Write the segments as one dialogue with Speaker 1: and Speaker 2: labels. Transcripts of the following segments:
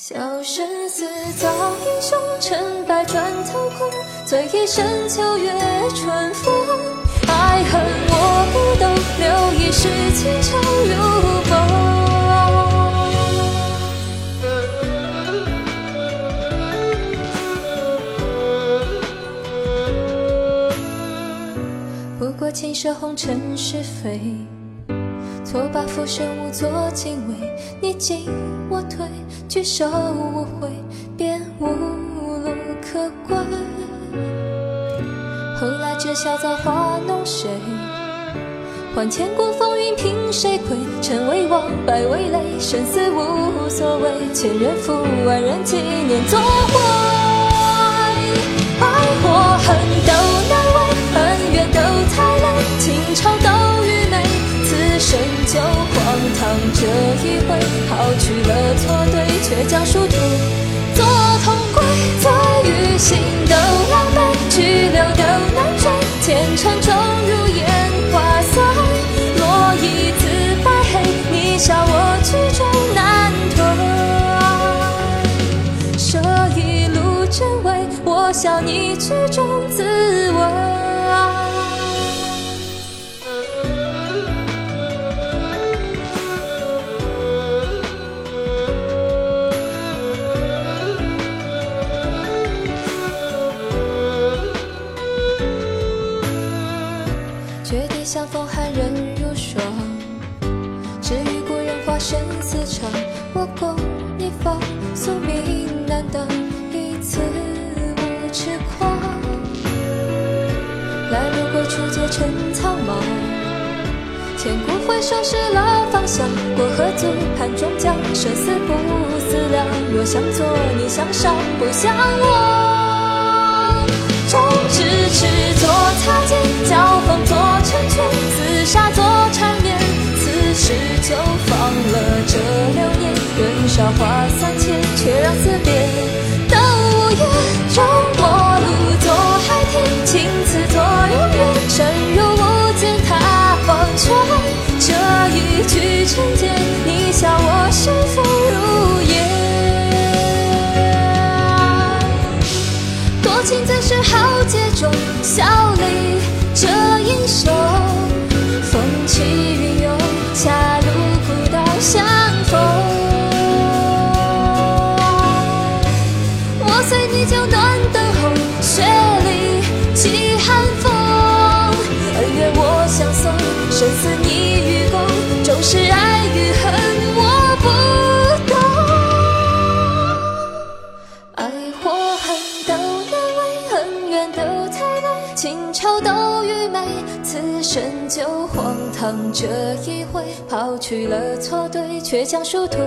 Speaker 1: 小生死造英雄，成败转头空。醉一生秋月春风，爱恨我不懂，留一世情长如风。不过青蛇红尘是非。错把浮生误作敬畏，你进我退，举手无回，便无路可归。后来知晓造化弄谁？还千古风云凭谁窥？成为王，败为累，生死无所谓，千人负，万人纪念总会。这一回抛去了错对，却将殊途做同归。醉与心都狼狈，去留都难追，前尘终如烟花散，落一字白黑，你笑我曲终难退。这一路真伪，我笑你曲终绝地相逢寒人如霜，只与故人话生死长。我共你方，宿命难挡，一次无痴狂。来路归处皆成苍茫，千古回首失了方向。过河足盼终将，生死不思量。若向左，你向上，不相忘。终咫尺，沙作缠绵，此时就放了这流年。任韶华三千，却让思别。等无言中，陌路坐海天。青瓷作游云，身入无间踏芳尘。这一句成浅，你笑我。此生就荒唐。这一回抛去了错对，却将殊途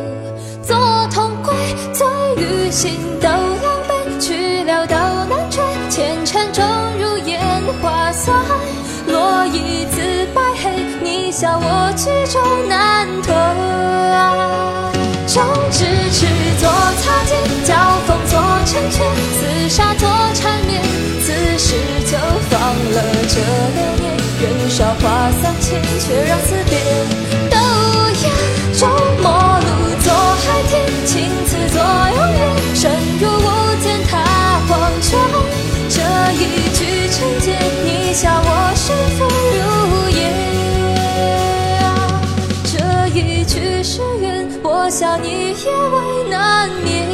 Speaker 1: 做同归。醉与醒都狼狈，去了都难追，前尘终如烟花散，落一字白黑。你笑我曲终难退，终咫尺做擦肩，交锋做成全，厮杀做缠绵，此时就放了这流年。是缘，我想你也未难眠。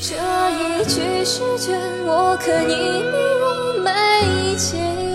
Speaker 1: 这一句是卷，我可你面如眉间。